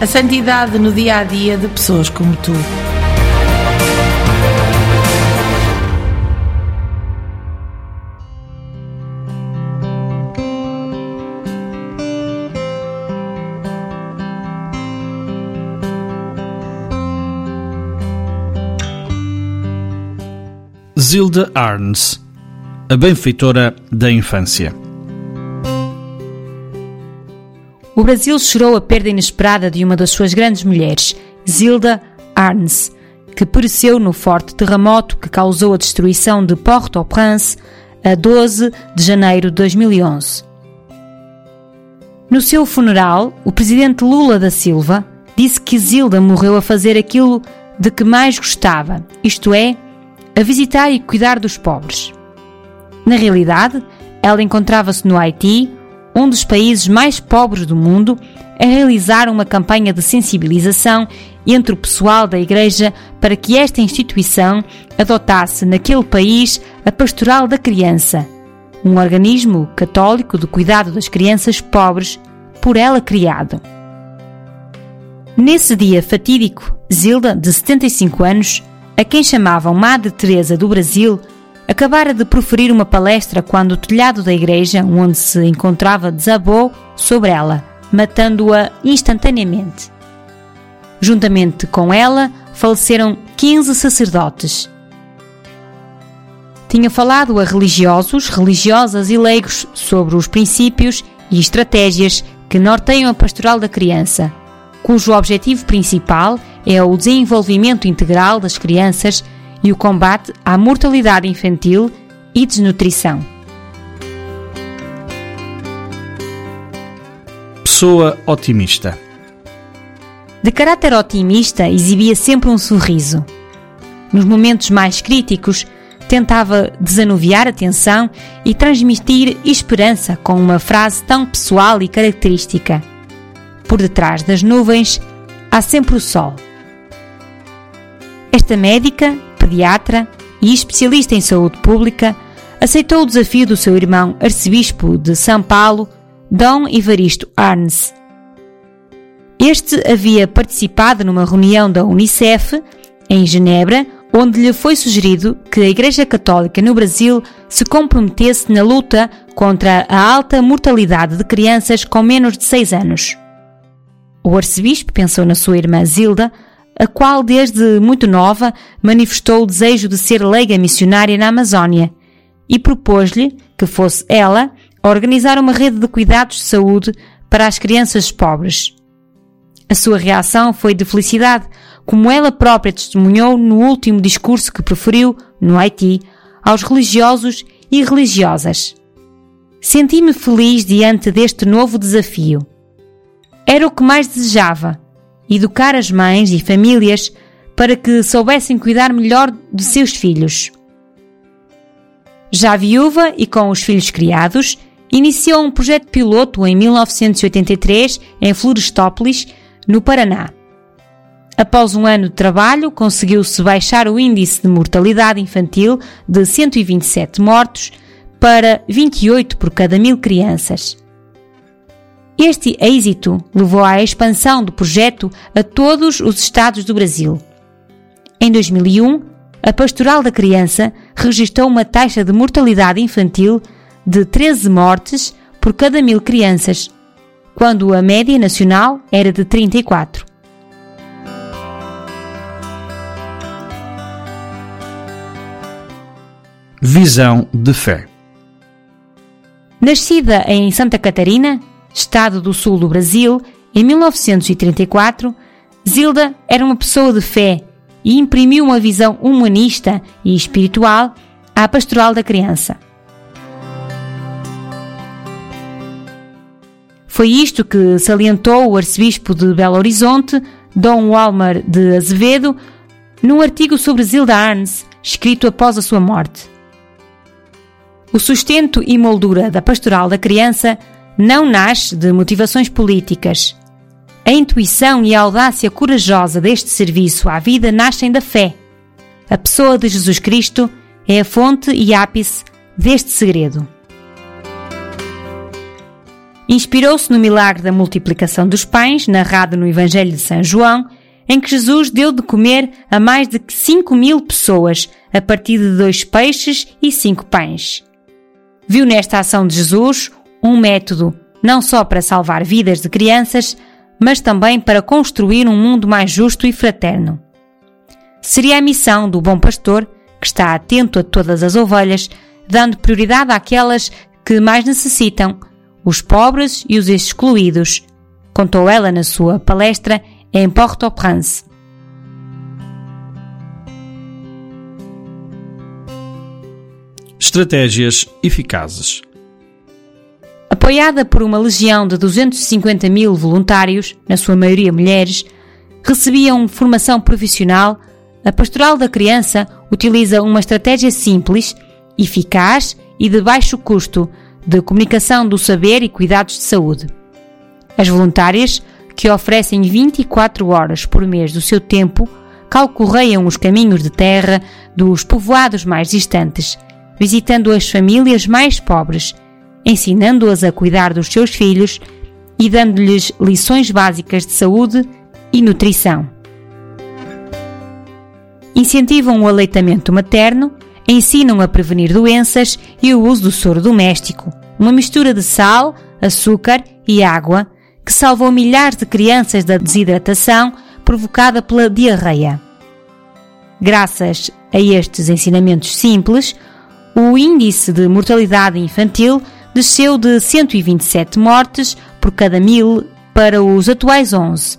A santidade no dia a dia de pessoas como tu. Zilda Arns, a benfeitora da infância. O Brasil chorou a perda inesperada de uma das suas grandes mulheres, Zilda Arns, que pereceu no forte terremoto que causou a destruição de Port-au-Prince a 12 de janeiro de 2011. No seu funeral, o presidente Lula da Silva disse que Zilda morreu a fazer aquilo de que mais gostava, isto é, a visitar e cuidar dos pobres. Na realidade, ela encontrava-se no Haiti, um dos países mais pobres do mundo, a realizar uma campanha de sensibilização entre o pessoal da Igreja para que esta instituição adotasse naquele país a Pastoral da Criança, um organismo católico de cuidado das crianças pobres, por ela criado. Nesse dia fatídico, Zilda, de 75 anos, a quem chamavam Madre Teresa do Brasil, acabara de proferir uma palestra quando o telhado da igreja onde se encontrava desabou sobre ela, matando-a instantaneamente. Juntamente com ela, faleceram 15 sacerdotes. Tinha falado a religiosos, religiosas e leigos sobre os princípios e estratégias que norteiam a pastoral da criança, cujo objetivo principal é o desenvolvimento integral das crianças e o combate à mortalidade infantil e desnutrição. Pessoa otimista. De caráter otimista, exibia sempre um sorriso. Nos momentos mais críticos, tentava desanuviar a tensão e transmitir esperança com uma frase tão pessoal e característica. Por detrás das nuvens há sempre o sol. Esta médica, pediatra e especialista em saúde pública aceitou o desafio do seu irmão arcebispo de São Paulo, Dom Evaristo Arnes. Este havia participado numa reunião da Unicef, em Genebra, onde lhe foi sugerido que a Igreja Católica no Brasil se comprometesse na luta contra a alta mortalidade de crianças com menos de 6 anos. O arcebispo pensou na sua irmã Zilda, a qual desde muito nova manifestou o desejo de ser leiga missionária na Amazónia e propôs-lhe que fosse ela organizar uma rede de cuidados de saúde para as crianças pobres. A sua reação foi de felicidade, como ela própria testemunhou no último discurso que proferiu, no Haiti, aos religiosos e religiosas. Senti-me feliz diante deste novo desafio. Era o que mais desejava: educar as mães e famílias para que soubessem cuidar melhor de seus filhos. Já viúva e com os filhos criados, iniciou um projeto piloto em 1983 em Florestópolis, no Paraná. Após um ano de trabalho, conseguiu-se baixar o índice de mortalidade infantil de 127 mortos para 28 por cada mil crianças. Este êxito levou à expansão do projeto a todos os estados do Brasil. Em 2001, a Pastoral da Criança registrou uma taxa de mortalidade infantil de 13 mortes por cada mil crianças, quando a média nacional era de 34. Visão de fé. Nascida em Santa Catarina, estado do sul do Brasil, em 1934, Zilda era uma pessoa de fé e imprimiu uma visão humanista e espiritual à pastoral da criança. Foi isto que salientou o arcebispo de Belo Horizonte, Dom Walmer de Azevedo, num artigo sobre Zilda Arnes, escrito após a sua morte. O sustento e moldura da pastoral da criança não nasce de motivações políticas. A intuição e a audácia corajosa deste serviço à vida nascem da fé. A pessoa de Jesus Cristo é a fonte e ápice deste segredo. Inspirou-se no milagre da multiplicação dos pães, narrado no Evangelho de São João, em que Jesus deu de comer a mais de 5 mil pessoas a partir de dois peixes e cinco pães viu nesta ação de Jesus um método não só para salvar vidas de crianças, mas também para construir um mundo mais justo e fraterno. Seria a missão do bom pastor, que está atento a todas as ovelhas, dando prioridade àquelas que mais necessitam, os pobres e os excluídos, contou ela na sua palestra em Port-au-Prince. Estratégias eficazes. Apoiada por uma legião de 250 mil voluntários, na sua maioria mulheres, recebiam formação profissional, a Pastoral da Criança utiliza uma estratégia simples, eficaz e de baixo custo de comunicação do saber e cuidados de saúde. As voluntárias, que oferecem 24 horas por mês do seu tempo, calcorreiam os caminhos de terra dos povoados mais distantes visitando as famílias mais pobres, ensinando-as a cuidar dos seus filhos e dando-lhes lições básicas de saúde e nutrição. Incentivam o aleitamento materno, ensinam a prevenir doenças e o uso do soro doméstico, uma mistura de sal, açúcar e água que salvou milhares de crianças da desidratação provocada pela diarreia. Graças a estes ensinamentos simples, o índice de mortalidade infantil desceu de 127 mortes por cada mil para os atuais 11.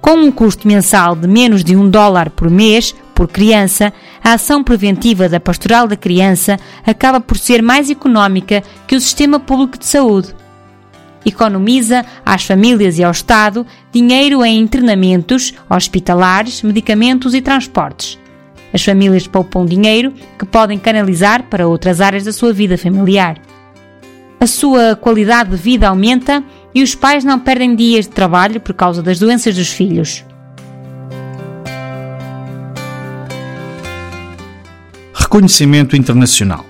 Com um custo mensal de menos de um dólar por mês por criança, a ação preventiva da Pastoral da Criança acaba por ser mais económica que o sistema público de saúde. Economiza às famílias e ao Estado dinheiro em internamentos, hospitalares, medicamentos e transportes. As famílias poupam dinheiro que podem canalizar para outras áreas da sua vida familiar. A sua qualidade de vida aumenta e os pais não perdem dias de trabalho por causa das doenças dos filhos. Reconhecimento internacional.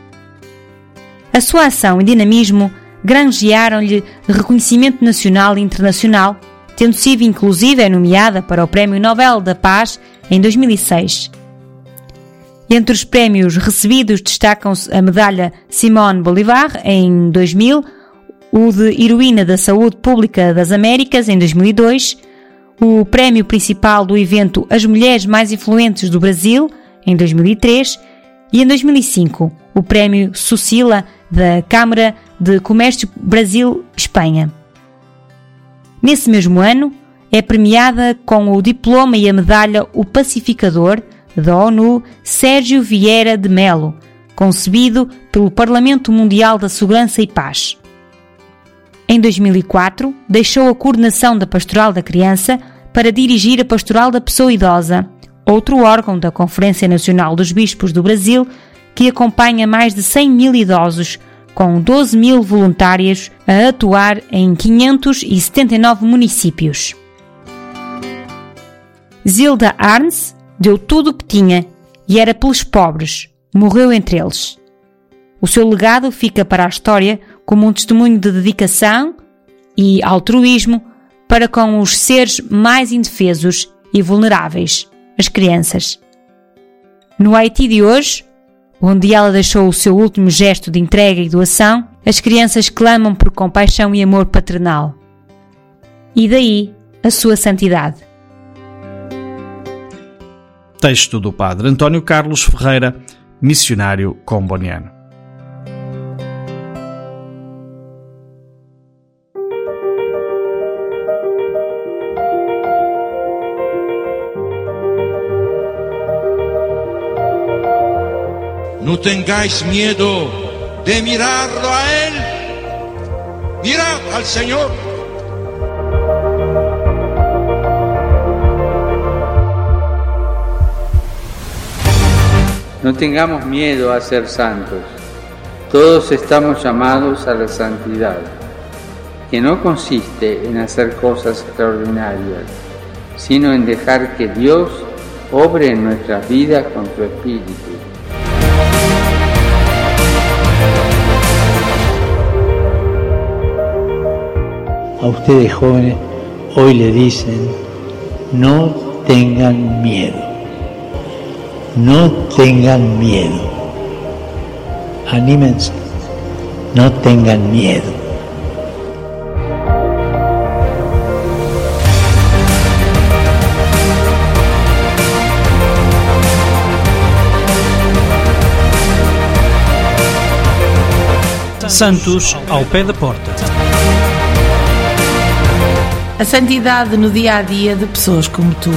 A sua ação e dinamismo granjearam-lhe reconhecimento nacional e internacional, tendo sido inclusive nomeada para o Prémio Nobel da Paz em 2006. Entre os prémios recebidos destacam-se a medalha Simone Bolivar em 2000, o de Heroína da Saúde Pública das Américas em 2002, o prémio principal do evento As Mulheres Mais Influentes do Brasil em 2003 e em 2005 o prémio Sucila da Câmara de Comércio Brasil-Espanha. Nesse mesmo ano, é premiada com o diploma e a medalha O Pacificador da ONU Sérgio Vieira de Melo, concebido pelo Parlamento Mundial da Segurança e Paz. Em 2004, deixou a coordenação da Pastoral da Criança para dirigir a Pastoral da Pessoa Idosa, outro órgão da Conferência Nacional dos Bispos do Brasil, que acompanha mais de 100 mil idosos, com 12 mil voluntários a atuar em 579 municípios. Zilda Arns deu tudo o que tinha e era pelos pobres, morreu entre eles. O seu legado fica para a história como um testemunho de dedicação e altruísmo para com os seres mais indefesos e vulneráveis, as crianças. No Haiti de hoje, onde ela deixou o seu último gesto de entrega e doação, as crianças clamam por compaixão e amor paternal. E daí a sua santidade. Texto do Padre António Carlos Ferreira, missionário comboniano. No tengáis miedo de mirarlo a Él. Mirad al Señor. No tengamos miedo a ser santos. Todos estamos llamados a la santidad, que no consiste en hacer cosas extraordinarias, sino en dejar que Dios obre en nuestras vidas con su Espíritu. A ustedes jóvenes hoy le dicen, no tengan miedo, no tengan miedo, anímense, no tengan miedo. Santos ao pé da porta. A santidade no dia a dia de pessoas como tu.